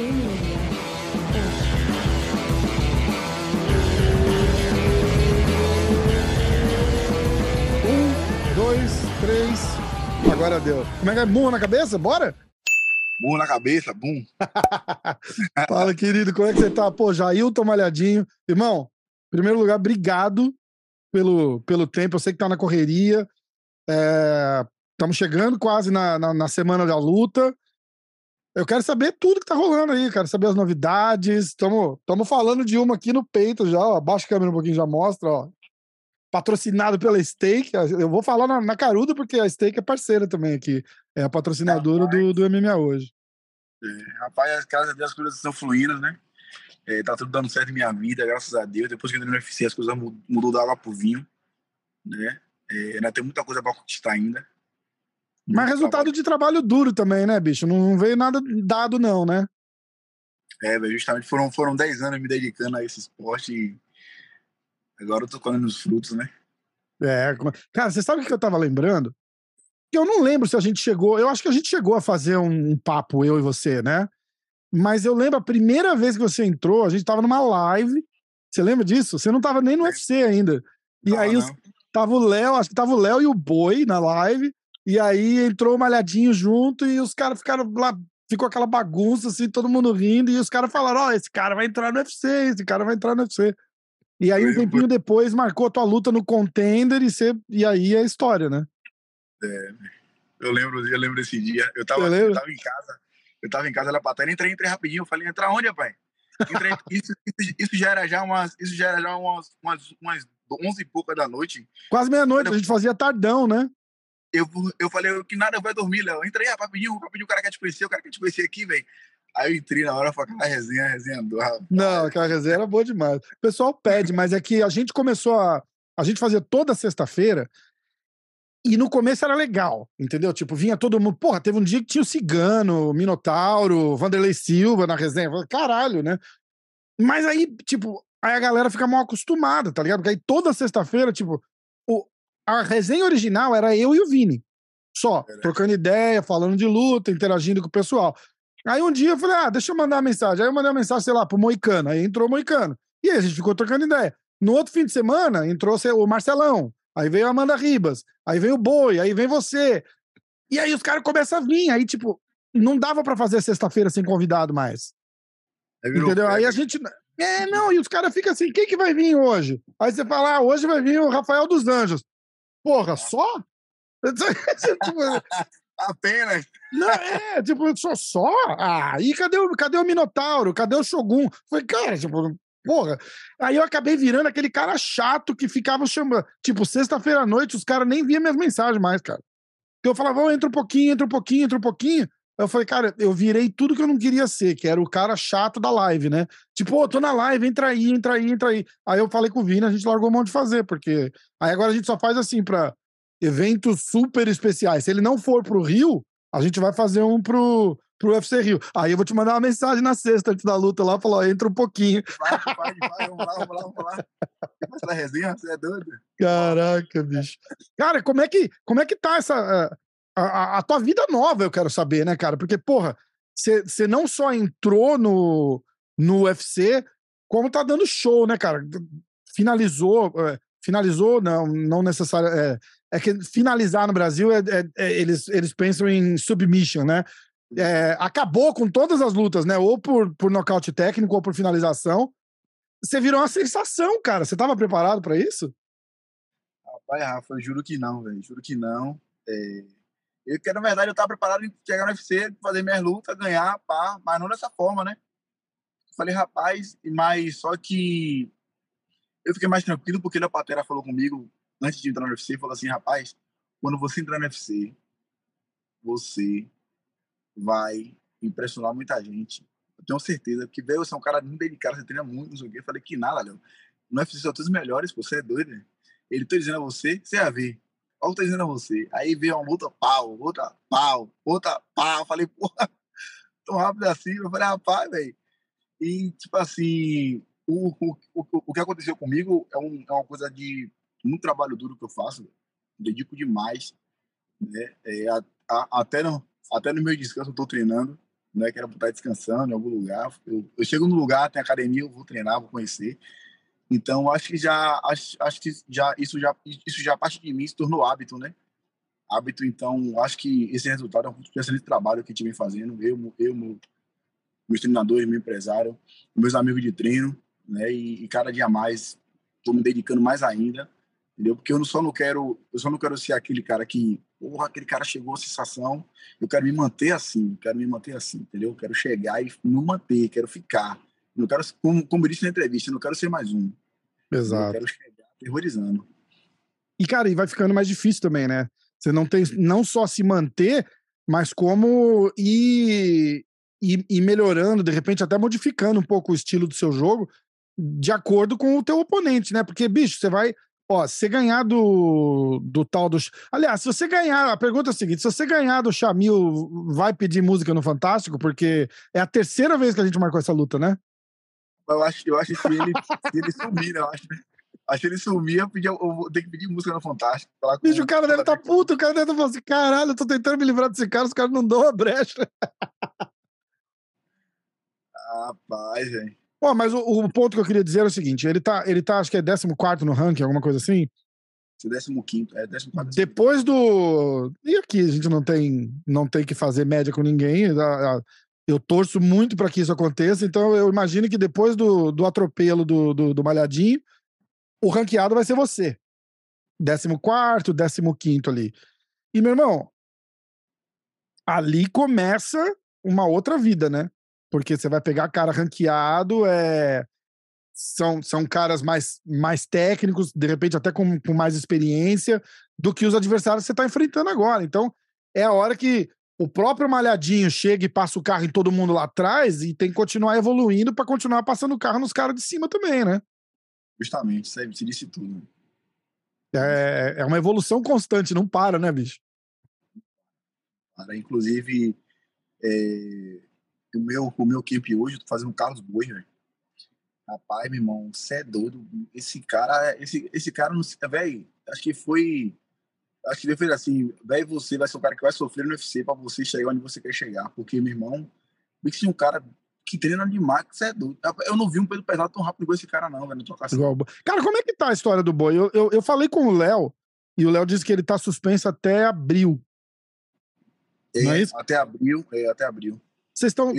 Um, dois, três. Agora deu. Como é que é? Burro na cabeça? Bora? Burro na cabeça, bum. Fala, querido, como é que você tá? Pô, Jailton Malhadinho. Irmão, em primeiro lugar, obrigado pelo, pelo tempo. Eu sei que tá na correria. Estamos é, chegando quase na, na, na, semana da luta. Eu quero saber tudo que tá rolando aí, quero saber as novidades. Estamos falando de uma aqui no peito já, ó. Abaixa a câmera um pouquinho, já mostra, ó. Patrocinado pela Steak. Eu vou falar na, na caruda, porque a Steak é parceira também aqui. É a patrocinadora do, do MMA hoje. É, rapaz, graças a Deus as coisas estão fluindo, né? É, tá tudo dando certo em minha vida, graças a Deus. Depois que eu entrei no UFC, as coisas mudou da água pro vinho, né? É, ainda tem muita coisa para conquistar ainda. Mas resultado trabalho. de trabalho duro também, né, bicho? Não veio nada dado, não, né? É, justamente foram, foram 10 anos me dedicando a esse esporte e agora eu tô colhendo os frutos, né? É, cara, você sabe o que eu tava lembrando? Eu não lembro se a gente chegou. Eu acho que a gente chegou a fazer um, um papo, eu e você, né? Mas eu lembro a primeira vez que você entrou, a gente tava numa live. Você lembra disso? Você não tava nem no UFC ainda. E aí os, tava o Léo, acho que tava o Léo e o Boi na live. E aí entrou o Malhadinho junto e os caras ficaram lá, ficou aquela bagunça, assim, todo mundo rindo. E os caras falaram: Ó, oh, esse cara vai entrar no UFC, esse cara vai entrar no UFC. E aí, um tempinho depois, marcou a tua luta no contender e, você, e aí é história, né? É, eu lembro, eu lembro desse dia. Eu tava, eu tava em casa, eu tava em casa, ela patada, entrei, entrei rapidinho. Eu falei, entrar onde, pai? Entrei, isso, isso, isso, já era já umas, isso já era já umas, umas, umas 11 e pouca da noite. Quase meia-noite, a gente fazia tardão, né? Eu, eu falei que nada vai dormir, Léo. Entrei, rapidinho, rapidinho, o cara quer te conhecer, o cara quer te conhecer aqui, velho. Aí eu entrei na hora, foi aquela resenha, resenha do Não, aquela resenha era boa demais. O pessoal pede, mas é que a gente começou a. A gente fazia toda sexta-feira e no começo era legal, entendeu? Tipo, vinha todo mundo. Porra, teve um dia que tinha o Cigano, o Minotauro, Vanderlei Silva na resenha. Caralho, né? Mas aí, tipo, aí a galera fica mal acostumada, tá ligado? Porque aí toda sexta-feira, tipo, a resenha original era eu e o Vini. Só, é trocando ideia, falando de luta, interagindo com o pessoal. Aí um dia eu falei, ah, deixa eu mandar uma mensagem. Aí eu mandei uma mensagem, sei lá, pro Moicano. Aí entrou o Moicano. E aí a gente ficou trocando ideia. No outro fim de semana, entrou o Marcelão. Aí veio a Amanda Ribas. Aí vem o Boi. Aí vem você. E aí os caras começam a vir. Aí, tipo, não dava para fazer sexta-feira sem convidado mais. Entendeu? Aí a gente. É, não, e os caras ficam assim: quem que vai vir hoje? Aí você fala, ah, hoje vai vir o Rafael dos Anjos. Porra, só? tipo, Apenas. Não, é, tipo, só só? Ah, e cadê o, cadê o Minotauro? Cadê o Shogun? Foi, cara, tipo, porra. Aí eu acabei virando aquele cara chato que ficava chamando. Tipo, sexta-feira à noite, os caras nem viam minhas mensagens mais, cara. Eu falava, oh, entra um pouquinho, entra um pouquinho, entra um pouquinho. Eu falei, cara, eu virei tudo que eu não queria ser, que era o cara chato da live, né? Tipo, ô, oh, tô na live, entra aí, entra aí, entra aí. Aí eu falei com o Vini, a gente largou mão de fazer, porque aí agora a gente só faz assim pra eventos super especiais. Se ele não for pro Rio, a gente vai fazer um pro, pro UFC Rio. Aí eu vou te mandar uma mensagem na sexta antes da luta lá, falar, entra um pouquinho. Vai, vai, vai, vamos lá, vamos lá, vamos lá. Essa resenha, você é doido? Caraca, bicho. Cara, como é que, como é que tá essa... A, a, tua vida nova, eu quero saber, né, cara? Porque, porra, você não só entrou no, no UFC, como tá dando show, né, cara? Finalizou, é, finalizou, não, não necessariamente. É, é, que finalizar no Brasil, é, é, é, eles, eles pensam em submission, né? É, acabou com todas as lutas, né? Ou por, por nocaute técnico ou por finalização. Você virou uma sensação, cara. Você tava preparado para isso? Rapaz, Rafa, eu juro que não, velho. Juro que não. É... Eu, que, na verdade, eu tava preparado em chegar no UFC, fazer minhas lutas, ganhar, pá, mas não dessa forma, né? Falei, rapaz, mas só que eu fiquei mais tranquilo porque a Patera falou comigo antes de entrar no UFC, falou assim, rapaz, quando você entrar no UFC, você vai impressionar muita gente. Eu tenho certeza, que velho, você é um cara muito delicado, você treina muito, não sei o quê. Eu falei, que nada, Léo. No UFC são todos os melhores, você é doido, né? Ele tá dizendo a você, você ia ver. Olha o que eu dizendo a você. Aí veio uma outra pau, outra pau, outra pau. Eu falei, porra, tão rápido assim. Eu falei, rapaz, velho. E, tipo assim, o, o, o, o que aconteceu comigo é, um, é uma coisa de muito trabalho duro que eu faço. Dedico demais. Né? É, a, a, até, no, até no meu descanso eu tô treinando. não é que era pra estar descansando em algum lugar. Eu, eu chego no lugar, tem academia, eu vou treinar, vou conhecer. Então, acho que já, acho, acho que já, isso já, isso já parte de mim se tornou hábito, né? Hábito, então, acho que esse resultado é um excelente trabalho que a gente vem fazendo. Eu, eu meu, meus treinadores, meu empresário, meus amigos de treino, né? E, e cada dia mais estou me dedicando mais ainda, entendeu? Porque eu não só não quero, eu só não quero ser aquele cara que, porra, aquele cara chegou a sensação, eu quero me manter assim, quero me manter assim, entendeu? Eu quero chegar e me manter, quero ficar. Não quero, como, como eu disse na entrevista, eu não quero ser mais um. Exato. Eu quero chegar terrorizando. E, cara, e vai ficando mais difícil também, né? Você não tem não só se manter, mas como ir, ir, ir melhorando, de repente até modificando um pouco o estilo do seu jogo de acordo com o teu oponente, né? Porque, bicho, você vai. Ó, se você ganhar do, do tal do. Aliás, se você ganhar. A pergunta é a seguinte: se você ganhar do Chamil, vai pedir música no Fantástico? Porque é a terceira vez que a gente marcou essa luta, né? Eu acho, eu acho que se ele, se ele sumir, né? Eu acho, acho que ele sumir, eu, pedi, eu vou ter que pedir música no Fantástico. Bicho, o cara deve estar tá puto, o cara deve estar tá falando assim: caralho, eu tô tentando me livrar desse cara, os caras não dão a brecha. Rapaz, velho. Pô, mas o, o, ponto que eu queria dizer é o seguinte: ele tá, ele tá, acho que é 14 no ranking, alguma coisa assim. 15, é 14. Depois do. E aqui a gente não tem, não tem que fazer média com ninguém. Eu torço muito para que isso aconteça, então eu imagino que depois do, do atropelo do, do, do Malhadinho, o ranqueado vai ser você. 14, 15 ali. E, meu irmão, ali começa uma outra vida, né? porque você vai pegar cara ranqueado, é, são, são caras mais, mais técnicos, de repente até com, com mais experiência, do que os adversários que você está enfrentando agora. Então, é a hora que o próprio Malhadinho chega e passa o carro em todo mundo lá atrás e tem que continuar evoluindo para continuar passando o carro nos caras de cima também, né? Justamente, você disse tudo. É, é uma evolução constante, não para, né, bicho? Para, inclusive, é, o meu, o meu camp hoje, eu tô fazendo Carlos Boi, velho. Rapaz, meu irmão, você é doido. Esse cara, esse, esse cara, não velho, acho que foi. Acho que ele fez assim, velho, você vai ser o cara que vai sofrer no UFC pra você chegar onde você quer chegar. Porque, meu irmão, vi que um cara que treina demais, você é doido. Eu não vi um peso pesado tão rápido igual esse cara, não, velho, Cara, como é que tá a história do boi? Eu, eu, eu falei com o Léo, e o Léo disse que ele tá suspenso até abril. É, é até abril, é, até abril. Vocês estão.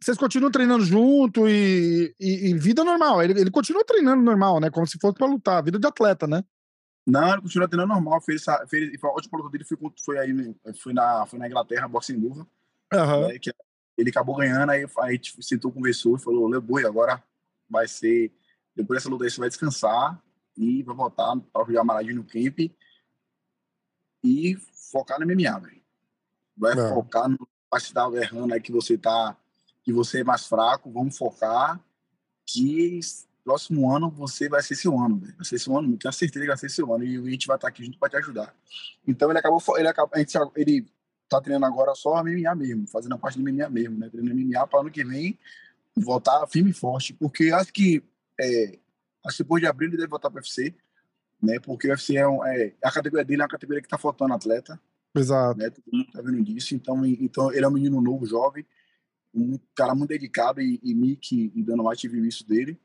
Vocês continuam treinando junto e, e, e, vida normal. Ele, ele continua treinando normal, né? Como se fosse pra lutar, vida de atleta, né? Não, ele continua treinando normal. Fez, fez, a última luta dele foi, foi, aí, foi, na, foi na Inglaterra, boxe em luva. Uhum. Né, ele acabou ganhando, aí, aí a gente sentou, conversou e falou: Leboi, agora vai ser. Depois dessa luta aí você vai descansar e vai voltar para jogar Maradinho no camp e focar no MMA, velho. Vai Não. focar no parte está errando aí que você tá que você é mais fraco, vamos focar que próximo ano você vai ser seu ano, véio. vai ser seu ano, tenho certeza que vai ser seu ano e a gente vai estar tá aqui junto para te ajudar. Então ele acabou, ele acabou, a gente, ele tá treinando agora só a MMA mesmo, fazendo a parte do MMA mesmo, né? Treinando MMA para ano que vem voltar firme e forte, porque acho que é, acho que depois de abril ele deve voltar para o UFC, né? Porque o UFC é, um, é, a categoria dele é uma categoria que tá faltando atleta. Exato. Né? Todo mundo tá vendo disso. Então, então, ele é um menino novo, jovem, um cara muito dedicado e, e Mick e Dana White viu isso dele,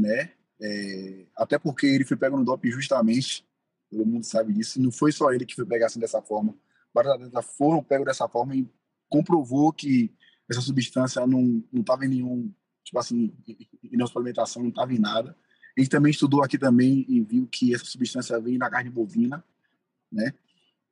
né? É, até porque ele foi pego no doping justamente, todo mundo sabe disso. Não foi só ele que foi pegar assim dessa forma. Vários atletas foram pegos dessa forma e comprovou que essa substância não não estava em nenhum tipo assim em nossa alimentação não estava em nada. A gente também estudou aqui também e viu que essa substância vem da carne bovina, né?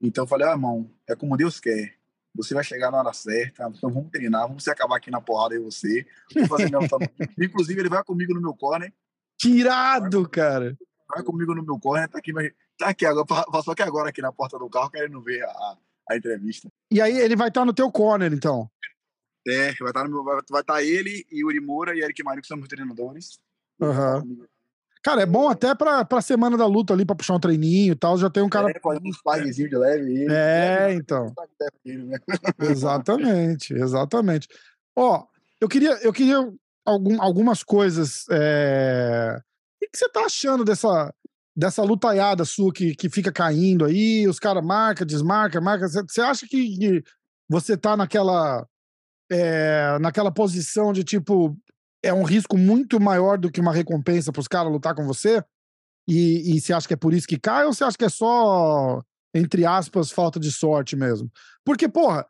Então eu falei, ah, irmão, é como Deus quer. Você vai chegar na hora certa, então vamos treinar, vamos se acabar aqui na porrada e você. Inclusive, ele vai comigo no meu corner. Tirado, cara. Vai comigo no meu corner, tá aqui, tá aqui agora, passou aqui agora aqui na porta do carro, querendo ver a, a entrevista. E aí ele vai estar no teu corner, então? É, vai estar, no meu, vai, vai estar ele, Yuri Moura e Eric Marinho, que são meus treinadores. Uhum. Cara, é bom até pra, pra semana da luta ali, pra puxar um treininho e tal. Já tem um cara. É, pode uns parrezinhos de leve. Ele, é, leve, então. Né? exatamente, exatamente. Ó, eu queria, eu queria algum, algumas coisas. É... O que você tá achando dessa, dessa lutaiada sua que, que fica caindo aí? Os caras marca, desmarca, marca. Você acha que você tá naquela é, naquela posição de tipo, é um risco muito maior do que uma recompensa para os caras lutar com você? E, e você acha que é por isso que cai ou você acha que é só, entre aspas, falta de sorte mesmo? Porque, porra,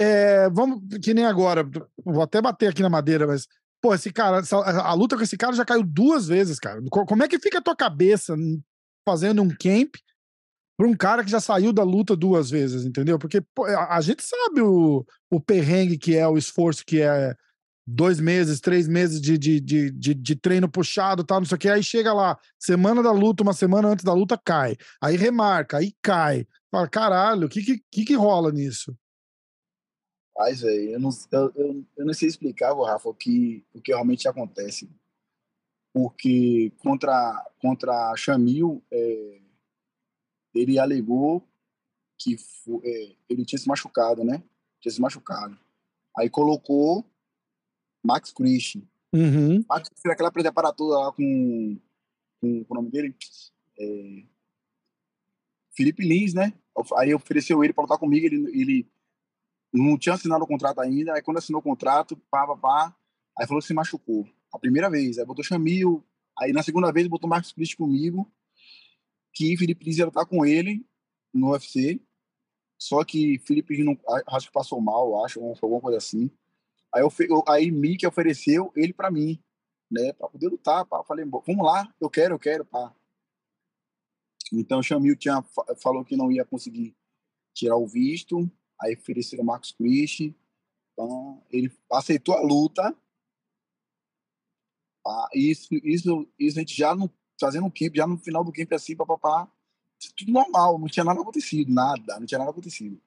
é, vamos, que nem agora, vou até bater aqui na madeira, mas, pô, esse cara, a, a luta com esse cara já caiu duas vezes, cara. Como é que fica a tua cabeça fazendo um camp para um cara que já saiu da luta duas vezes, entendeu? Porque pô, a, a, gente sabe o, o perrengue que é, o esforço que é dois meses, três meses de, de, de, de, de treino puxado, tal, não sei o que. Aí chega lá, semana da luta, uma semana antes da luta, cai. Aí remarca, aí cai. Fala, caralho, o que, que, que rola nisso? Mas, velho, eu não, eu, eu, eu, não sei explicar, Rafa, o que, o que realmente acontece. Porque contra, contra a Chamil, é, ele alegou que foi, é, ele tinha se machucado, né? Tinha se machucado. Aí colocou Max Christian. Uhum. Max Christian, aquela preparatura lá com, com, com, o nome dele, é, Felipe Lins, né? Aí ofereceu ele para lutar comigo, ele, ele não tinha assinado o contrato ainda, aí quando assinou o contrato, pá, pá, pá, aí falou que se machucou. A primeira vez, aí botou Chamil, aí na segunda vez botou Max Christian comigo, que Felipe Lins ia lutar com ele no UFC, só que Felipe não, acho que passou mal, acho, alguma coisa assim. Aí, eu, aí Mickey ofereceu ele para mim, né, para poder lutar. Pá. Falei, vamos lá, eu quero, eu quero, pá. Então o Chamil tinha, falou que não ia conseguir tirar o visto, aí ofereceram o Marcos Christie. Então ele aceitou a luta. Pá. Isso, isso, isso a gente já no, fazendo um camp, já no final do camp assim, papapá, tudo normal, não tinha nada acontecido, nada, não tinha nada acontecido.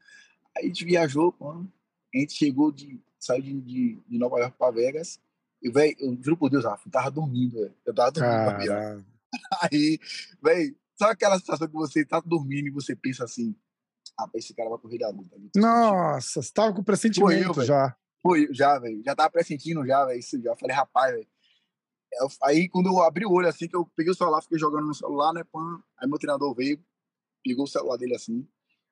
Aí a gente viajou, pô, a gente chegou de saiu de, de, de Nova York para Vegas. E, velho, eu juro por Deus, Rafa, eu tava dormindo, velho. Eu tava dormindo. Aí, velho, sabe aquela situação que você tá dormindo e você pensa assim, ah, esse cara vai correr da luta. Nossa, você tava com pressentimento Foi eu, já. Foi, já, velho. Já tava pressentindo já, velho. Isso já. Eu falei, rapaz, velho. Aí, quando eu abri o olho, assim, que eu peguei o celular, fiquei jogando no celular, né, pã. Aí meu treinador veio, pegou o celular dele assim,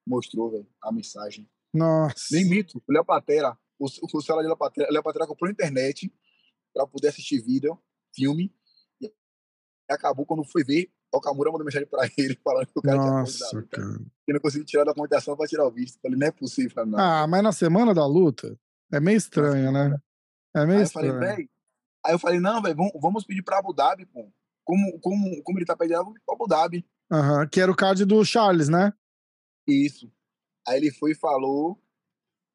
mostrou, velho, a mensagem. Nossa. Nem mito, Léo Patera o, o celular de Léo Patera comprou internet para poder assistir vídeo, filme. E acabou quando foi ver, o Kamura mandou mensagem para ele falando que o cara Nossa, tinha cara. E não conseguiu tirar da documentação para tirar o visto. Falei, não é possível. Não. Ah, mas na semana da luta é meio estranho, né? É meio aí estranho. Eu falei, aí eu falei, não, velho, vamos pedir para Abu Dhabi, pô. Como, como, como ele tá pedindo, pra Abu Dhabi. Uhum, que era o card do Charles, né? Isso. Aí ele foi e falou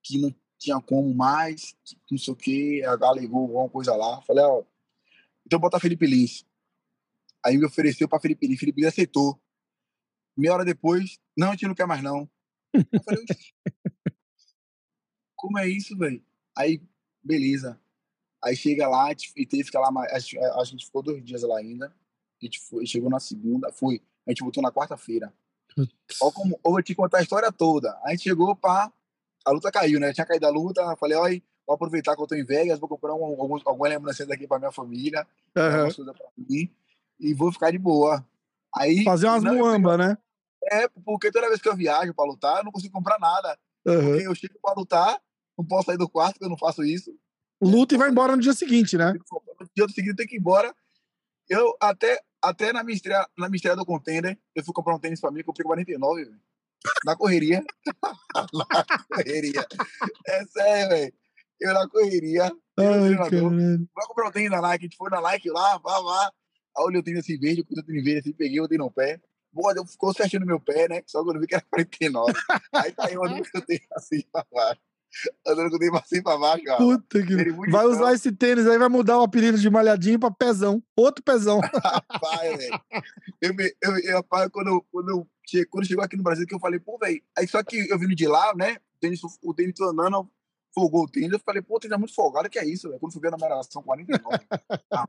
que não tinha como mais, não sei o que, alegou alguma coisa lá. Falei, ó, então bota Felipe Lins. Aí me ofereceu para Felipe Lins, Felipe Lins aceitou. Meia hora depois, não, a gente não quer mais não. Eu falei, como é isso, velho? Aí, beleza. Aí chega lá, e teve que ficar lá, a gente, a gente ficou dois dias lá ainda. A gente foi, chegou na segunda, foi, a gente voltou na quarta-feira. Olha como, eu vou te contar a história toda. A gente chegou para a luta caiu, né? tinha caído a luta, falei, olha, vou aproveitar que eu tô em Vegas, vou comprar um, algum, alguma lembrança daqui pra minha família, uhum. pra mim, e vou ficar de boa. Aí, Fazer umas muamba, né? É, porque toda vez que eu viajo pra lutar, eu não consigo comprar nada. Uhum. Porque eu chego pra lutar, não posso sair do quarto, porque eu não faço isso. Luta e vai embora no dia seguinte, né? No dia seguinte tem que ir embora. Eu até, até na minha estreia, na minha estreia do Contender, eu fui comprar um tênis pra mim, comprei 49, velho. Na correria. na correria. É sério, velho. Eu na correria. Ai, Vai comprar um tênis na Nike. A gente foi na Nike lá, vá, vá. Aí olhei o tênis assim verde, o tênis verde assim, peguei, botei no pé. Boa, ficou certinho no meu pé, né? Só que eu vi que era 49. Aí tá aí, eu andando com o tênis assim pra baixo. Andando com o tênis assim pra baixo, cara. Puta que... Vai usar esse tênis aí, vai mudar o apelido de malhadinho pra pezão. Outro pezão. rapaz, velho. Eu, eu, eu, rapaz, quando eu, quando eu quando chegou aqui no Brasil, que eu falei, pô, velho. Aí só que eu vim de lá, né? O tênis, o tênis andando, folgou o tênis. Eu falei, pô, o tênis é muito folgado, que é isso, velho? Quando fui ver na numeração 49. ah,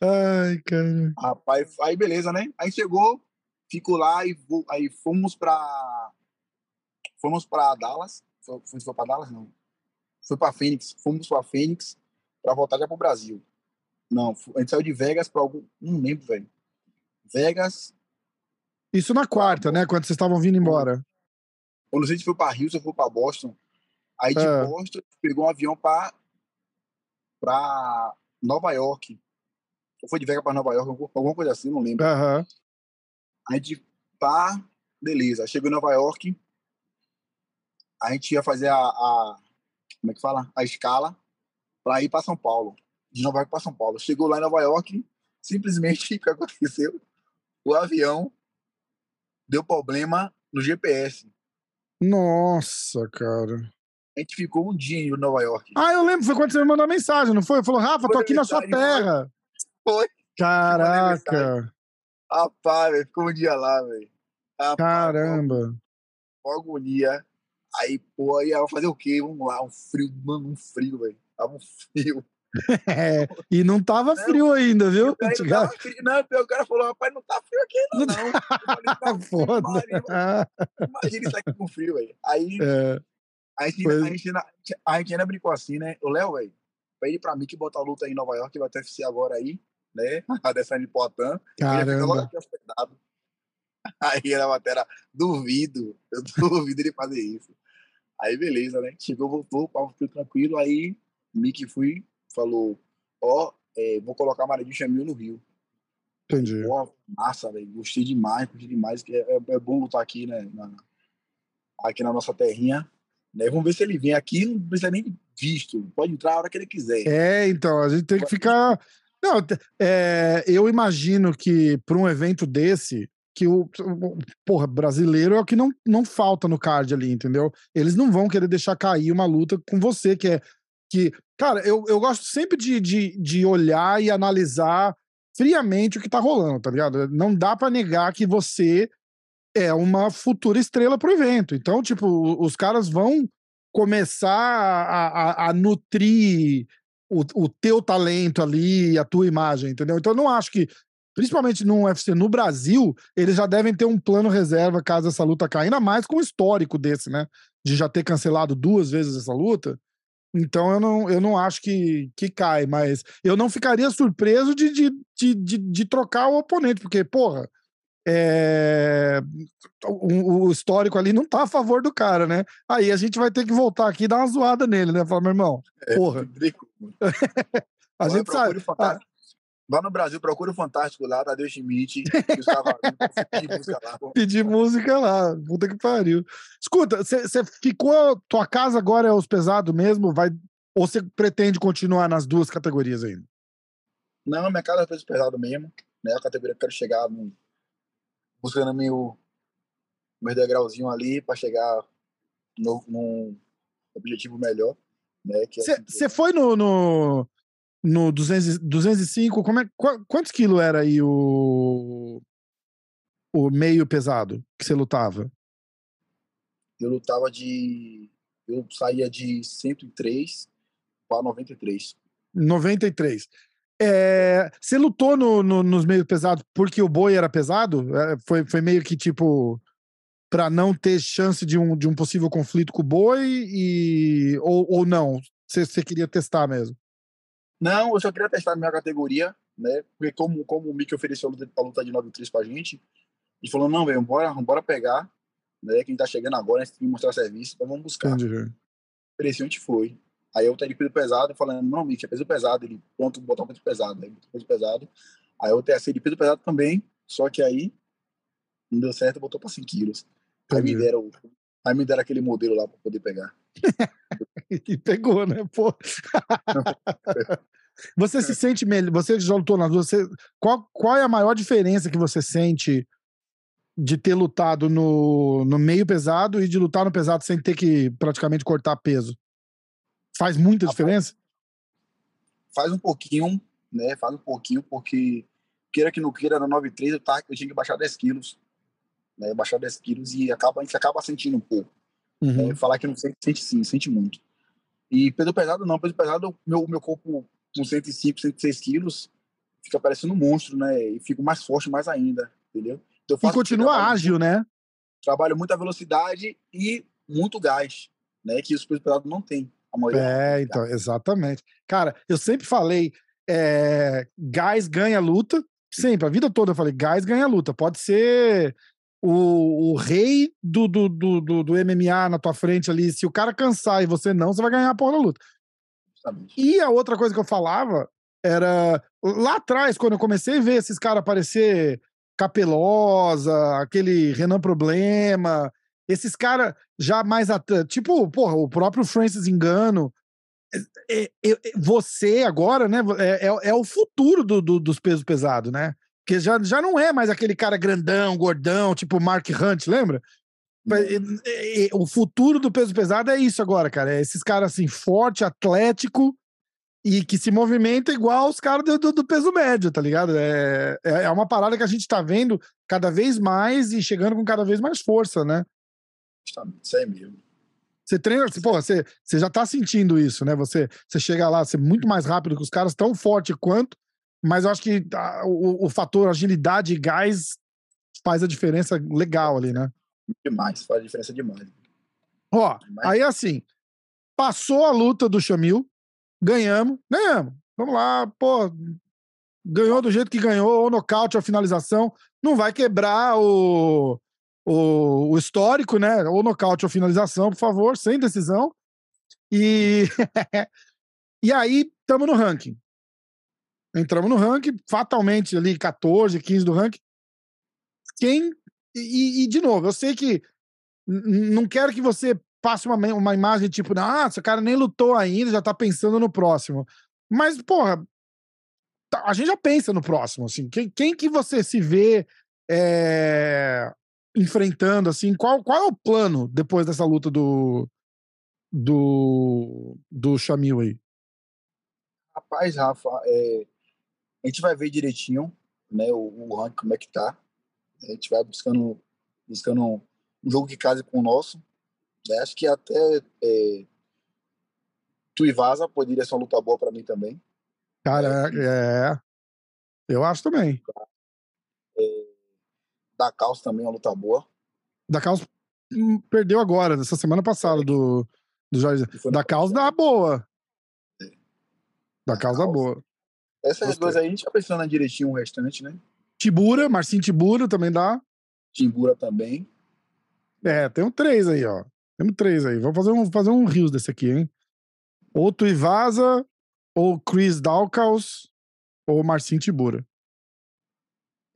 Ai, cara. Rapaz, aí beleza, né? Aí chegou, ficou lá e aí fomos pra. Fomos pra Dallas. Foi, pra Dallas, não. Foi pra Fênix. Fomos pra Fênix pra voltar já pro Brasil. Não, a gente saiu de Vegas pra algum. Não lembro, velho. Vegas, isso na quarta, né? Quando vocês estavam vindo embora. Eu não sei se foi para Rio, se foi para Boston. Aí de Ah. Boston, pegou um avião pra, pra Nova York. Ou foi de Vegas pra Nova York, alguma- coisa assim, não lembro. Aham. A gente, pá, beleza. Chegou em Nova York, a gente ia fazer a, a- como é que fala? A escala pra ir pra São Paulo. De Nova York pra São Paulo. Chegou lá em Nova York, simplesmente, o que aconteceu? O avião deu problema no GPS. Nossa, cara. A gente ficou um dia em Nova York. Ah, eu lembro, foi quando você me mandou a mensagem, não foi? Falou, Rafa, tô Foi aqui na sua foi. terra. Foi. Caraca, Rapaz, velho, ficou um dia lá, velho. Caramba. Agonia. Aí, pô, aí ia fazer o quê? Vamos lá, um frio, mano, um frio, velho. Tava um frio. É, e não tava Não, frio ainda, viu? Aí não, tava frio. não, o cara falou, rapaz, não tá frio aqui não, não. Eu falei, tá Foda. Imagina isso aqui com frio, velho. Aí, É, a gente, Pois- a, gente, ainda- a gente ainda brincou assim, né? O Léo, velho, pede pra mim que bota a luta aí em Nova York, que vai ter UFC agora aí, né? A dessa de. Eu ia ficar logo caramba. aqui hospedado. Aí era a matéria, duvido, eu duvido ele fazer isso. Aí beleza, né? Chegou, voltou, o ficou tranquilo. Aí Mickey fui, falou: Ó, é, vou colocar Maradinho Chamil no Rio. Entendi. Pô, massa, velho. Gostei demais, gostei demais. É, é, é bom lutar aqui, né? na- aqui na nossa terrinha. Né? Vamos ver se ele vem aqui, não precisa nem de visto. Pode entrar a hora que ele quiser. É, então, a gente tem que ficar. Não, é, eu imagino que para um evento desse, que o, porra, brasileiro é o que não, não falta no card ali, entendeu? Eles não vão querer deixar cair uma luta com você, que é. Que, cara, eu, eu gosto sempre de, de, de olhar e analisar friamente o que tá rolando, tá ligado? Não dá para negar que você é uma futura estrela pro evento. Então, tipo, os caras vão começar a, a, a nutrir o, o teu talento ali, a tua imagem, entendeu? Então, eu não acho que, principalmente no UFC no Brasil, eles já devem ter um plano reserva caso essa luta caia, ainda mais com o histórico desse, né? De já ter cancelado duas vezes essa luta. Então eu não, eu não acho que, que cai, mas eu não ficaria surpreso de, de, de, de, de trocar o oponente, porque, porra, é, o, o histórico ali não tá a favor do cara, né? Aí a gente vai ter que voltar aqui e dar uma zoada nele, né? Falar, meu irmão, É, porra, a gente sabe. Vá no Brasil, procura o Fantástico lá, Tadeu Schmidt, pedir música lá. pedir música lá. Puta que pariu. Escuta, você ficou. Tua casa agora é os pesados mesmo? Vai, ou você pretende continuar nas duas categorias ainda? Não, minha casa é peso pesado mesmo, né? A categoria que eu quero chegar no, buscando meu, meu degrauzinho ali para chegar no, num objetivo melhor, né? Que é Você foi no, no, no 200, 205? Como é, qu- quantos quilos era aí o, o meio pesado que você lutava? eu lutava de. Eu saía de 103 para 93. 93. É, você lutou no, no- nos meios pesados porque o boi era pesado? É, foi, foi meio que tipo para não ter chance de um, de um possível conflito com o boi e ou, ou não? Você você queria testar mesmo? Não, eu só queria testar a minha categoria, né? Porque como, como o Mickey ofereceu a luta, a luta de 93 pra gente, ele falou, não, velho, bora, bora pegar, né? Quem tá chegando agora, a gente tem que mostrar serviço, então vamos buscar. Entendi. Ofereceu, a gente foi. Aí eu tenho peso pesado, falando, não, Mickey, é peso pesado. Ele, pronto, botar um peso pesado. Aí botou peso pesado. Aí eu TSC de peso pesado também, só que aí não deu certo, botou pra 5 quilos. Aí me deram, aí me deram aquele modelo lá pra poder pegar. E pegou, né? Pô. você se sente melhor? Você já lutou nas duas, você, qual, qual é a maior diferença que você sente de ter lutado no, no meio pesado e de lutar no pesado sem ter que praticamente cortar peso? Faz muita diferença? Faz um pouquinho, né? Faz um pouquinho, porque queira que não queira, na 93 eu, tava, eu tinha que baixar 10 quilos. Né? Baixar 10 quilos e acaba, a gente acaba sentindo um pouco. Uhum. É, falar que não sente, sente sim, sente muito. E peso pesado não, peso pesado, meu, meu corpo com 105, 106 quilos, fica parecendo um monstro, né? E fico mais forte mais ainda, entendeu? Então, eu E continua ágil, né? Trabalho muita velocidade e muito gás, né? Que os pesos pesados não têm. A maioria É, tem então, exatamente. Cara, eu sempre falei, é, gás ganha luta, sempre, a vida toda eu falei, gás ganha luta. Pode ser o, o rei do, do, do, do, MMA na tua frente ali, se o cara cansar e você não, você vai ganhar a porra da luta. Justamente. E a outra coisa que eu falava era lá atrás, quando eu comecei a ver esses caras aparecer Capelosa, aquele Renan Problema, esses caras já mais at... tipo, porra, o próprio Francis Engano. É, é, é, você agora, né, é, é, é o futuro do, do, dos pesos pesados, né? Porque já, já não é mais aquele cara grandão, gordão, tipo Mark Hunt, lembra? O futuro do peso pesado é isso agora, cara. É esses caras assim, forte, atlético e que se movimenta igual os caras do, do, peso médio, tá ligado? É, é, é uma parada que a gente tá vendo cada vez mais e chegando com cada vez mais força, né? Isso aí mesmo. Você treina, pô, você, você já tá sentindo isso, né? Você, você chega lá, você é muito mais rápido que os caras, tão forte quanto, mas eu acho que a, o, o fator agilidade e gás faz a diferença legal ali, né? Demais, faz a diferença demais. Ó, demais. aí assim, passou a luta do Chamil, ganhamos, ganhamos. Vamos lá, pô, ganhou do jeito que ganhou, ou nocaute ou finalização, não vai quebrar o, o, o histórico, né? Ou nocaute ou finalização, por favor, sem decisão. E, e aí, estamos no ranking. Entramos no ranking, fatalmente ali 14, 15 do ranking. Quem. E, e de novo, eu sei que não quero que você passe uma, uma imagem tipo, ah, esse cara nem lutou ainda, já tá pensando no próximo. Mas, porra, tá, a gente já pensa no próximo, assim. Quem, quem que você se vê é, enfrentando, assim? Qual, qual é o plano depois dessa luta do do, do Chamil aí? Rapaz, Rafa, é, a gente vai ver direitinho, né, o, o ranking como é que tá. A gente vai buscando, buscando um, um jogo que case com o nosso. Né? Acho que até é, Tuivasa poderia ser uma luta boa para mim também. Cara, é, é. Eu acho também. É, da Caos também é uma luta boa. Da Caos perdeu agora, nessa semana passada do, do Jorge. Da Caos dá boa. É. Da, dá boa. Essas duas aí a gente vai pensando direitinho o restante, né? Tibura, Marcinho Tibura também dá. Tibura também. É, tem um três aí, ó. Temos três aí. Vamos fazer um, fazer um rios desse aqui, hein? Ou Tuivasa, ou Chris Dalkaus, ou Marcinho Tibura.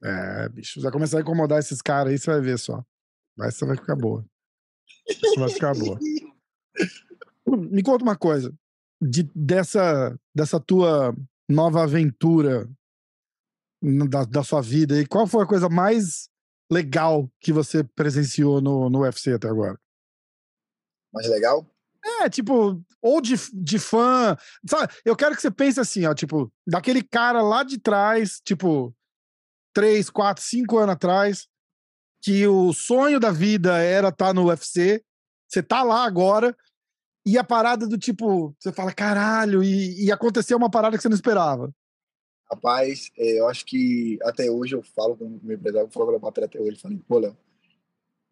É, bicho, já começar a incomodar esses caras aí, você vai ver só. Essa vai ficar boa. Isso vai ficar boa. Me conta uma coisa. De, dessa, dessa tua nova aventura da, da sua vida e qual foi a coisa mais legal que você presenciou no, no UFC até agora? Mais legal? É, tipo, ou de, de fã. Sabe, eu quero que você pense assim, ó, tipo, daquele cara lá de trás, tipo, três, quatro, cinco anos atrás, que o sonho da vida era estar tá no UFC. Você tá lá agora, e a parada do tipo, você fala, caralho, e, e aconteceu uma parada que você não esperava. Rapaz, é, eu acho que até hoje eu falo com o meu empresário, eu falo com a bateria até hoje, falei, pô, Léo,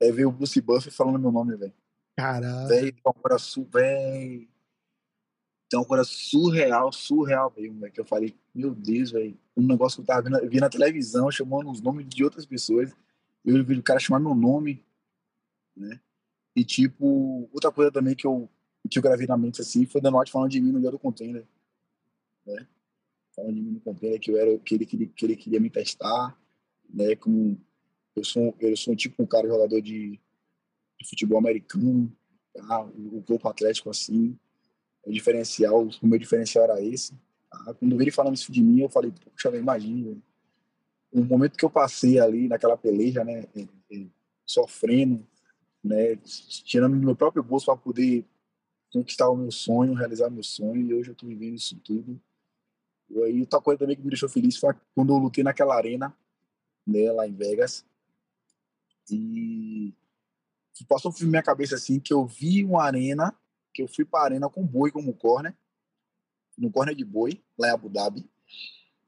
é ver o Bruce Buff falando meu nome, velho. Caralho. Uma coisa su, velho. Tem uma coisa surreal, surreal mesmo, velho. Que eu falei, meu Deus, velho. Um negócio que eu tava vendo, vi na televisão, chamando os nomes de outras pessoas. Eu vi o cara chamar meu nome, né? E, tipo, outra coisa também que eu que eu gravei na mente assim foi da Norte falando de mim no dia do container. Né? Falando de mim no container, que eu era que ele, que ele, que ele queria me testar, né? Como eu sou, eu sou tipo um cara jogador de, de futebol americano, tá? o, o corpo atlético assim, o diferencial, o meu diferencial era esse. Tá? Quando ele falando isso de mim, eu falei, poxa, imagina, o momento que eu passei ali naquela peleja, né, é, é, sofrendo, né, tirando do meu próprio bolso para poder conquistar o meu sonho, realizar meu sonho, e hoje eu estou vivendo isso tudo. E aí, outra coisa também que me deixou feliz foi quando eu lutei naquela arena, né, lá em Vegas. E passou na minha cabeça assim que eu vi uma arena, que eu fui para a arena com boi como corner, no corner de boi, lá em Abu Dhabi,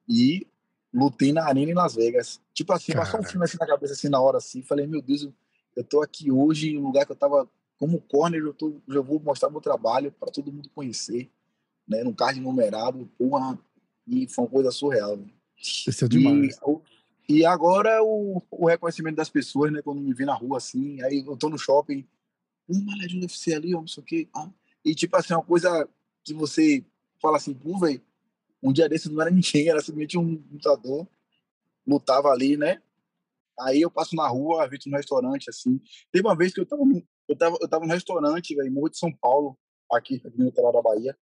e lutei na arena em Las Vegas. Tipo assim, Cara. passou um filme assim na cabeça assim na hora assim, falei, meu Deus, eu tô aqui hoje em um lugar que eu tava como corner, eu tô, já vou mostrar meu trabalho para todo mundo conhecer, né? Num card numerado, porra, e foi uma coisa surreal. Né? Isso é demais. E, E agora o, o reconhecimento das pessoas, né? Quando me vê na rua assim, aí eu tô no shopping, uma legenda UFC ali, não sei o quê. Ah. E tipo assim, uma coisa que você fala assim, pô, velho, um dia desse não era ninguém, era simplesmente um lutador, lutava ali, né? Aí eu passo na rua, vi no restaurante, assim. Teve uma vez que eu tava, eu tava, eu tava no restaurante, velho, Morro de São Paulo, aqui, aqui no litoral da Bahia.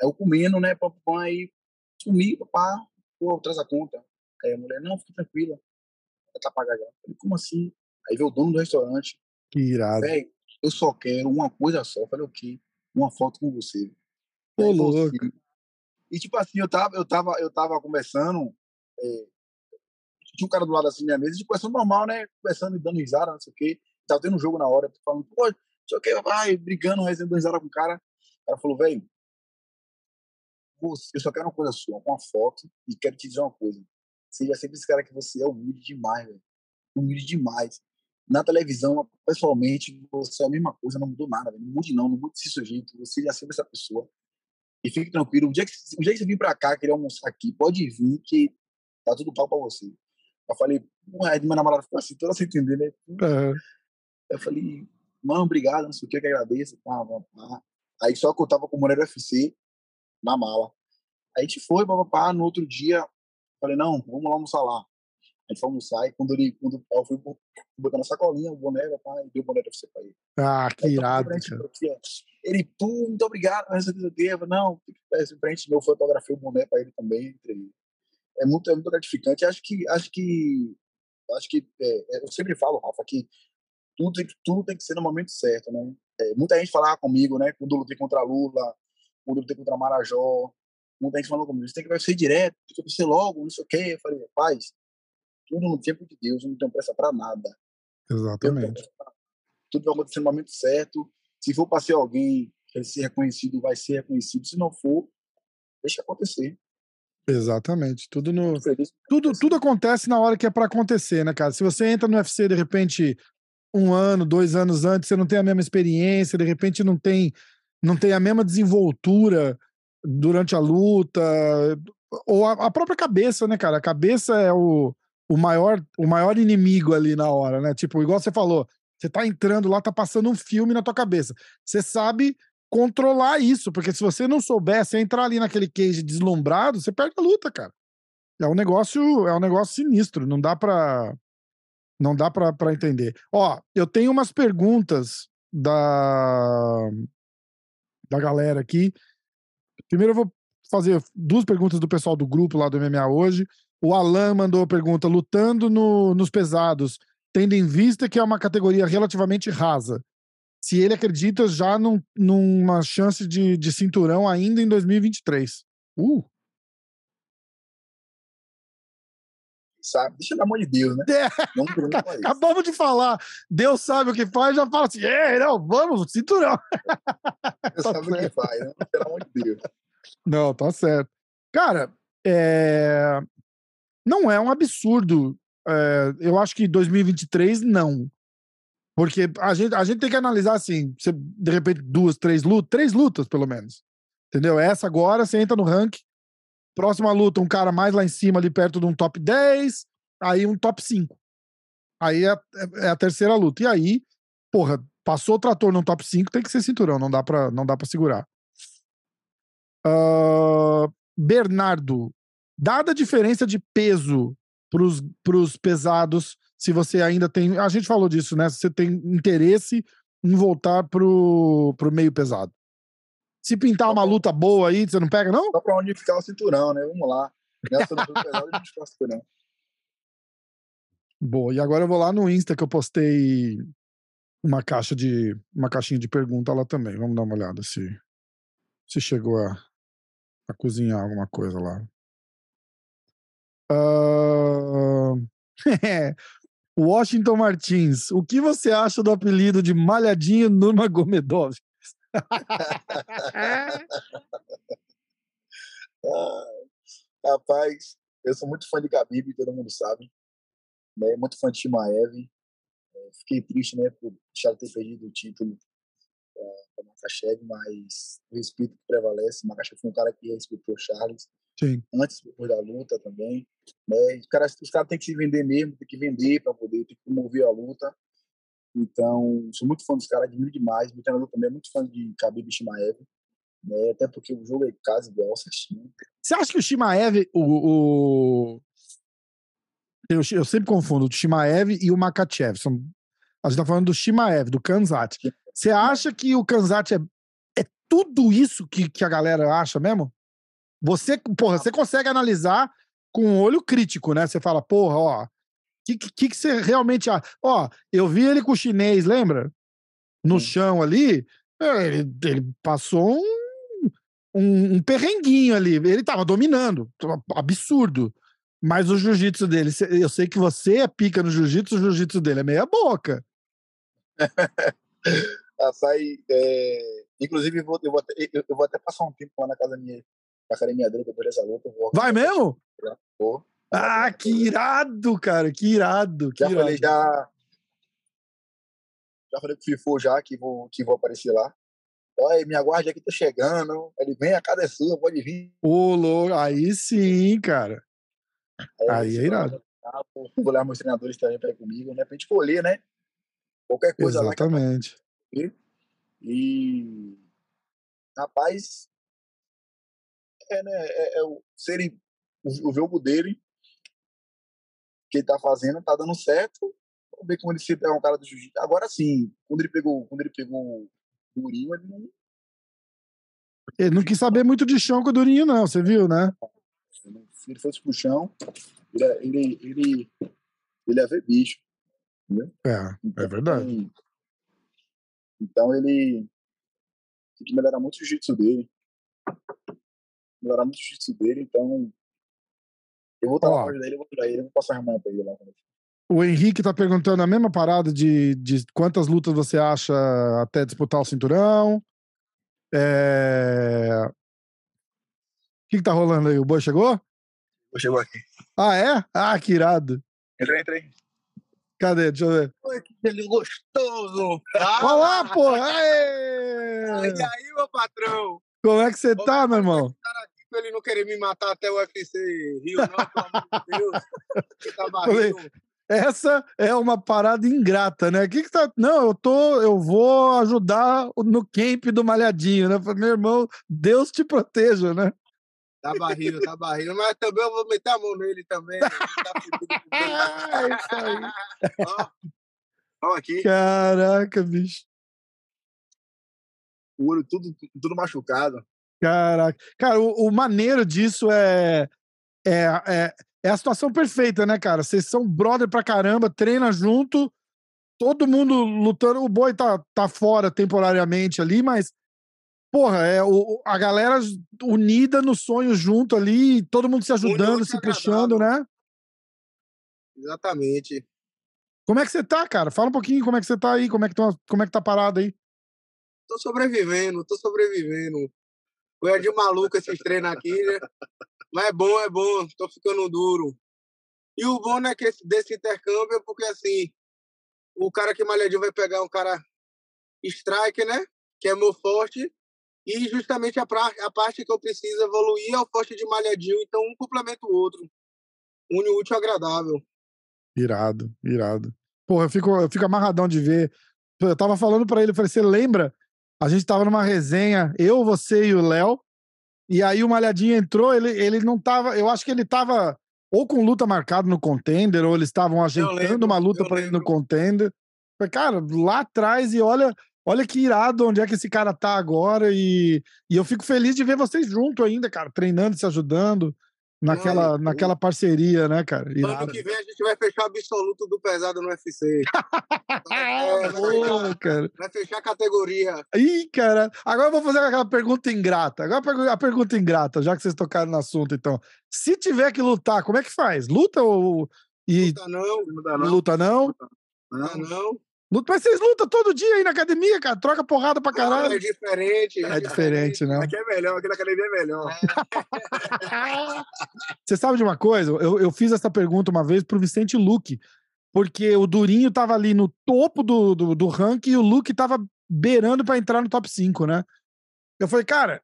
Aí eu comendo, né, papai, aí sumi, papá, pô, traz a conta. Aí a mulher, não, fica tranquila, vai tá pagar já. Eu falei, como assim? Aí veio o dono do restaurante. Que irado. Velho, eu só quero uma coisa só. Eu falei, o quê? Uma foto com você. Ô, louco. E tipo assim, eu tava, eu tava, eu tava conversando, é, tinha um cara do lado assim da minha mesa, de conversando normal, né? Conversando e dando risada, não sei o quê. Tava tendo um jogo na hora, falando, pô, sei o quê, vai, brigando, dando risada com o cara. Cara falou, velho, eu só quero uma coisa sua, uma foto, e quero te dizer uma coisa. Seja sempre esse cara que você é humilde demais, velho. Humilde demais. Na televisão, pessoalmente, você é a mesma coisa, não mudou nada, não mude não, não mude esse sujeito, você já sempre essa pessoa. E fique tranquilo, o dia que, dia que você vir pra cá, querer almoçar aqui, pode vir que tá tudo pau pra você. Eu falei, minha namorada ficou assim, toda sem entender, né? Uhum. Eu falei, mano, obrigado, não sei o que, que agradeço. Pá, pá. Aí só que eu tava com o Moreira UFC na mala. Aí a gente foi, papapá, no outro dia, falei, não, vamos lá almoçar lá. A gente foi almoçar e quando ele, quando eu fui botando a sacolinha, o boné, e deu o boné pra você pra ele. Ah, que irado, Ele, pô, muito obrigado, mas eu devo. Não, frente meu, fotografei o boné pra ele também, é muito, é muito gratificante. Acho que, acho que, acho que é, é eu sempre falo, Rafa, que tudo, tudo tem que ser no momento certo, né? É, muita gente falava comigo, né? Quando eu lutei contra Lula, quando eu lutei contra Marajó, muita gente falou comigo, você tem que ser direto, tem que ser logo, não sei o quê. Eu falei, rapaz, tudo no tempo de Deus, eu não tenho pressa para nada. Exatamente. Tudo vai acontecer no momento certo. Se for para ser alguém, ele ser reconhecido, vai ser reconhecido. Se não for, deixa acontecer. Exatamente. Tudo no. Tudo, tudo acontece na hora que é para acontecer, né, cara? Se você entra no UFC de repente um ano, dois anos antes, você não tem a mesma experiência, de repente não tem, não tem a mesma desenvoltura durante a luta, ou a, a própria cabeça, né, cara? A cabeça é o, o, maior, o maior inimigo ali na hora, né? Tipo, igual você falou, você tá entrando lá, tá passando um filme na tua cabeça. Você sabe controlar isso, porque se você não soubesse entrar ali naquele cage deslumbrado, você perde a luta, cara. É um negócio, é um negócio sinistro, não dá para não dá para entender. Ó, eu tenho umas perguntas da da galera aqui. Primeiro eu vou fazer duas perguntas do pessoal do grupo lá do MMA hoje. O Alan mandou a pergunta: lutando no, nos pesados, tendo em vista que é uma categoria relativamente rasa, se ele acredita já num, numa chance de, de cinturão ainda em 2023. Uh! Sabe? Deixa na mão de Deus, né? É. Acabamos de falar. Deus sabe o que faz, já fala assim: é, não, vamos, cinturão. Deus tá sabe certo. o que faz, né? pelo amor de Deus. Não, tá certo. Cara, é... não é um absurdo. É... Eu acho que 2023 não. Porque a gente, a gente tem que analisar assim, você, de repente, duas, três lutas, três lutas, pelo menos. Entendeu? Essa agora, você entra no ranking. Próxima luta, um cara mais lá em cima, ali perto de um top 10, aí um top 5. Aí é, é, é a terceira luta. E aí, porra, passou o trator no top 5, tem que ser cinturão, não dá pra, não dá pra segurar. Uh, Bernardo, dada a diferença de peso pros, pros pesados, se você ainda tem. A gente falou disso, né? Se você tem interesse em voltar pro, pro meio pesado. Se pintar uma luta boa aí, você não pega, não? Só pra onde ficar o cinturão, né? Vamos lá. Nessa luta pesado, fica o cinturão. Boa, e agora eu vou lá no Insta que eu postei uma caixa de uma caixinha de pergunta lá também. Vamos dar uma olhada se se chegou a, a cozinhar alguma coisa lá. Uh... Washington Martins, o que você acha do apelido de Malhadinho Nurmagomedov? rapaz, eu sou muito fã de Khabib, todo mundo sabe. Né? Muito fã de Shimaev. É, fiquei triste, né, por de ter perdido o título para Makachev, mas o respeito que prevalece. Makachev foi um cara que respeitou o Charles. Sim. Antes depois da luta também. Né? Os caras os cara têm que se vender mesmo, tem que vender para poder, tem que promover a luta. Então, sou muito fã dos caras, admiro demais. Meu treinador também é muito fã de Khabib Shimaev. Né? Até porque o jogo é quase igual, certinho. Você acha que o Shimaev, o, o... Eu, eu, sempre confundo o Shimaev e o Makachev. São... A gente tá falando do Shimaev, do Kanzat. Você acha que o Kanzat é, é tudo isso que, que a galera acha mesmo? Você, porra, você consegue analisar com um olho crítico, né? Você fala, porra, ó, que, que, que você realmente acha? Ó, eu vi ele com o chinês, lembra? No Sim. chão ali, é, ele, ele passou um um, um perrenguinho ali. Ele tava dominando, absurdo. Mas o jiu-jitsu dele, eu sei que você é pica no jiu-jitsu, o jiu-jitsu dele é meia boca. Rapaz, é... inclusive eu vou, eu, vou até, eu, eu, vou até passar um tempo lá na casa minha, na academia dele depois dessa luta. Vai mesmo? Vou. Ah, que irado, cara, que irado. Que já irado. falei, já. Já falei com o FIFO já que vou, que vou aparecer lá. Olha, minha guarda aqui tá chegando. Ele vem, a casa é sua, pode vir. Ô, louco, aí sim, cara. Aí, aí é irado. Vou olhar meus treinadores também para ir comigo, né? Pra gente escolher, né? Qualquer coisa Exatamente. lá. Exatamente. E. Rapaz. É, né? É, é o, serem, o, o jogo dele, que ele tá fazendo, tá dando certo. Vamos ver como ele se é um cara do jiu-jitsu. Agora sim, quando ele pegou, quando ele pegou Durinho, ele não. Ele não quis saber muito de chão com o Durinho, não, você viu, né? Se ele fosse pro chão, ele, ele, ele, ele ia ver bicho. Entendeu? É, é então, é verdade. Então ele tem que melhorar muito o jiu-jitsu dele. Melhorar muito o jiu-jitsu dele, então. Eu vou estar Ó, na dele, eu vou tirar ele, eu vou passar a pra ele lá. O Henrique tá perguntando a mesma parada de, de quantas lutas você acha até disputar o cinturão. É... O que, que tá rolando aí? O Boi chegou? O Boi chegou aqui. Ah, é? Ah, que irado. Entrei, entrei. Cadê? Deixa eu ver. Oi, que ele gostoso! Ah! Olá, pô! Aê! E aí, meu patrão? Como é que você tá, meu irmão? Cara aqui pra ele não querer me matar até o UFC Rio, não, pelo amor de Deus. Que tá. Essa é uma parada ingrata, né? Que que tá... Não, eu tô, eu vou ajudar no camp do Malhadinho, né? Meu irmão, Deus te proteja, né? Tá barrindo, tá barrindo, mas também eu vou meter a mão nele também. Né? Tá é isso aí. ó, ó aqui. Caraca, bicho. O olho tudo, tudo machucado. Caraca. Cara, o, o maneiro disso é, é, é é a situação perfeita, né, cara? Vocês são brother pra caramba, treina junto, todo mundo lutando. O boi tá, tá fora temporariamente ali, mas, porra, é o, a galera unida no sonho junto ali, todo mundo se ajudando, se puxando, né? Exatamente. Como é que você tá, cara? Fala um pouquinho como é que você tá aí, como é que tá, como é que tá parado aí. Tô sobrevivendo, tô sobrevivendo. Foi de maluco esses treinos aqui, né? Mas é bom, é bom, tô ficando duro. E o bom, né, que esse, desse intercâmbio é porque, assim, o cara que malhadinho vai pegar um cara strike, né, que é meu forte, e justamente a, pra, a parte que eu preciso evoluir é o forte de malhadinho, então um complementa o outro. Une o útil agradável. Irado, irado. Porra, eu fico, eu fico amarradão de ver. Eu tava falando para ele, eu falei, você lembra? A gente tava numa resenha, eu, você e o Léo, e aí o Malhadinho entrou, ele, ele não tava. Eu acho que ele tava ou com luta marcada no contender, ou eles estavam ajeitando lembro, uma luta para ele no contender. Falei, cara, lá atrás, e olha, olha que irado onde é que esse cara tá agora. E, e eu fico feliz de ver vocês junto ainda, cara, treinando, se ajudando naquela, Ai, naquela parceria, né, cara? Irado. Ano que vem a gente vai fechar o absoluto do pesado no UFC. é, Boa, cara. Vai fechar a categoria. Ih, cara. Agora eu vou fazer aquela pergunta ingrata. Agora a pergunta ingrata, já que vocês tocaram no assunto, então. Se tiver que lutar, como é que faz? Luta ou. E... Luta não. Luta não. Luta não. Luta não. Luta, mas vocês lutam todo dia aí na academia, cara. Troca porrada pra caralho. é diferente. É, é diferente, né? Aqui é melhor, aqui na academia é melhor. Você sabe de uma coisa? Eu, eu fiz essa pergunta uma vez pro Vicente Luque, porque o Durinho tava ali no topo do, do, do ranking e o Luke tava beirando pra entrar no top 5, né? Eu falei, cara,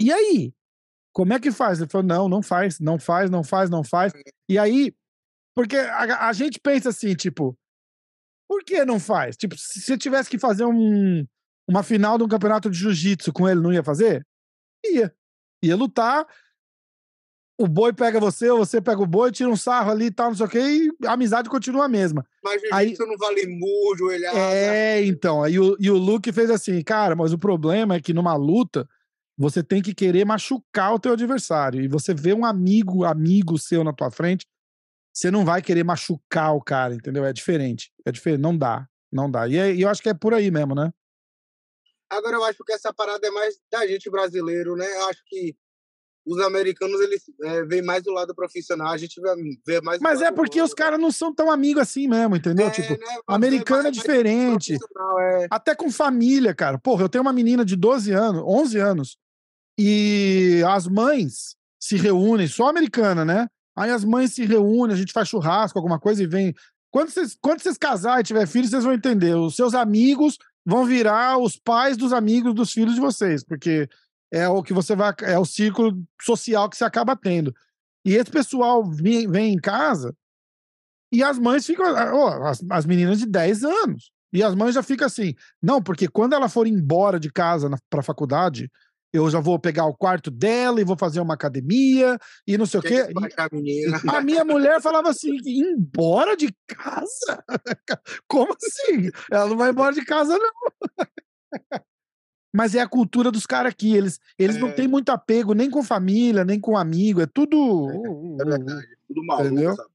e aí? Como é que faz? Ele falou, não, não faz, não faz, não faz, não faz. E aí, porque a, a gente pensa assim, tipo, por que não faz? Tipo, se você tivesse que fazer um, uma final de um campeonato de jiu-jitsu com ele, não ia fazer? Ia. Ia lutar, o boi pega você, ou você pega o boi, tira um sarro ali e tal, não sei o quê, e a amizade continua a mesma. Mas jiu-jitsu aí, não vale murro, joelhada. É, então. Aí o, e o Luke fez assim, cara, mas o problema é que numa luta você tem que querer machucar o teu adversário. E você vê um amigo, amigo seu na tua frente, você não vai querer machucar o cara, entendeu? É diferente. É diferente. Não dá. Não dá. E, é, e eu acho que é por aí mesmo, né? Agora eu acho que essa parada é mais da gente brasileiro, né? Eu acho que os americanos eles é, veem mais do lado profissional, a gente vê mais. Mas é porque os caras não são tão amigos assim mesmo, entendeu? É, tipo, né? americano é diferente. É. Até com família, cara. Porra, eu tenho uma menina de 12 anos, 11 anos, e as mães se reúnem, só americana, né? Aí as mães se reúnem, a gente faz churrasco, alguma coisa e vem. Quando vocês, quando vocês casarem e tiver filhos, vocês vão entender. Os seus amigos vão virar os pais dos amigos dos filhos de vocês, porque é o que você vai. É o círculo social que você acaba tendo. E esse pessoal vem, vem em casa e as mães ficam. Oh, as, as meninas de 10 anos. E as mães já ficam assim. Não, porque quando ela for embora de casa para a faculdade, eu já vou pegar o quarto dela e vou fazer uma academia e não sei que o quê. A minha mulher falava assim: embora de casa? Como assim? Ela não vai embora de casa, não. mas é a cultura dos caras aqui. Eles, eles é. não têm muito apego nem com família, nem com amigo. É tudo. É, é verdade. Tudo maluco, entendeu? Sabe?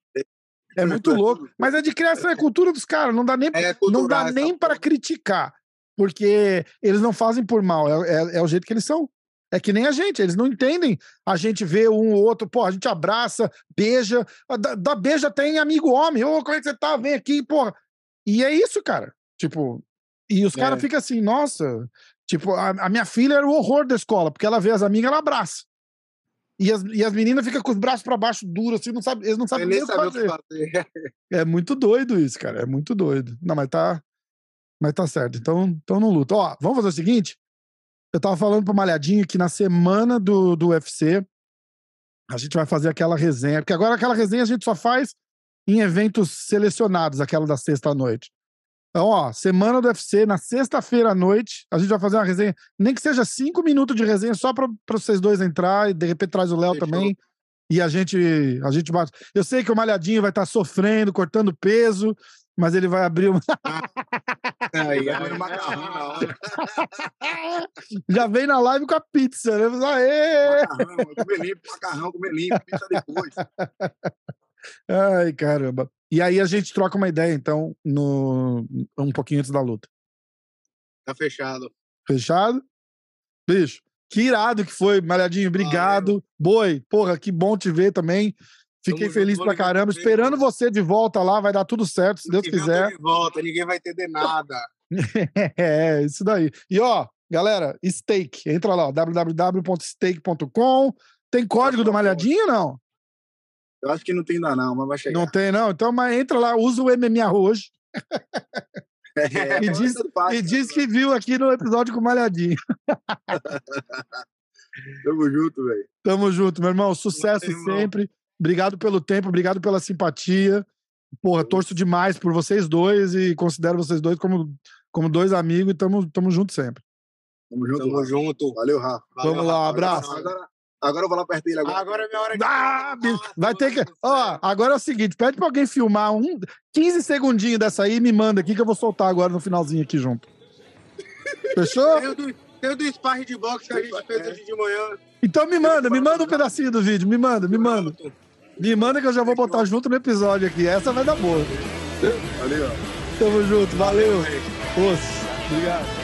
É muito louco. Mas é de criação, é cultura dos caras. Não dá nem, é não dá nem para criticar. Porque eles não fazem por mal. É, é, é, o jeito que eles são. É que nem a gente, eles não entendem. A gente vê um ou outro, pô, a gente abraça, beija, dá, dá beija até em amigo homem. Ô, como é que você tá? Vem aqui, porra. E é isso, cara. Tipo, e os caras é. ficam assim, nossa, Tipo, a, a, minha filha era o horror da escola, porque ela vê as amigas, ela abraça. E as, e as meninas ficam com os braços para baixo duros, assim, não sabe, eles não sabem nem o que fazer. fazer. é muito doido isso, cara. É muito doido. Não, mas tá. Mas tá certo. Então, então não luta. Ó, vamos fazer o seguinte? Eu tava falando pro Malhadinho que na semana do, do UFC a gente vai fazer aquela resenha, porque agora aquela resenha a gente só faz em eventos selecionados, aquela da sexta noite. Então, ó, semana do UFC, na sexta-feira à noite, a gente vai fazer uma resenha, nem que seja cinco minutos de resenha, só para vocês dois entrar e de repente traz o Léo também. E a gente, a gente bate. Eu sei que o Malhadinho vai estar tá sofrendo, cortando peso, mas ele vai abrir uma. Aí, aí, Já vem na live com a pizza, né? Aê! Macarrão, comer limpo, macarrão, comer limpo, pizza depois. Ai, caramba. E aí a gente troca uma ideia, então, no, um pouquinho antes da luta. Tá fechado. Fechado? Bicho, que irado que foi, Malhadinho. Obrigado. Valeu. Boi, porra, que bom te ver também. Fiquei Tamo feliz pra caramba. Esperando você de volta lá, vai dar tudo certo, se Deus quiser. De volta, ninguém vai entender nada. é, isso daí. E ó, galera, steak. Entra lá, www.steak.com. Tem código do Malhadinho ou não? Eu acho que não tem ainda não, mas vai chegar. Não tem não? Então, mas entra lá, usa o MMA hoje. É, e, diz, e diz que viu aqui no episódio com o Malhadinho. Tamo junto, velho. Tamo junto, meu irmão. Sucesso sempre. Obrigado pelo tempo, obrigado pela simpatia. Porra, torço demais por vocês dois e considero vocês dois como, como dois amigos e tamo, tamo junto sempre. Tamo junto. Tamo junto. Valeu, Rafa. Vamos lá, um abraço. Agora, Agora eu vou lá perto dele. Agora, agora é minha hora de. Ah, vai ter que. Ó, agora é o seguinte: pede pra alguém filmar um 15 segundinhos dessa aí e me manda aqui que eu vou soltar agora no finalzinho aqui junto. Fechou? Tem o do, tem o do sparring de boxe que a gente fez hoje de manhã. Então me manda, me manda um pedacinho do vídeo, me manda, me manda. Me manda que eu já vou botar junto no episódio aqui. Essa vai dar boa. Valeu. Tamo junto, valeu. Oxe, obrigado.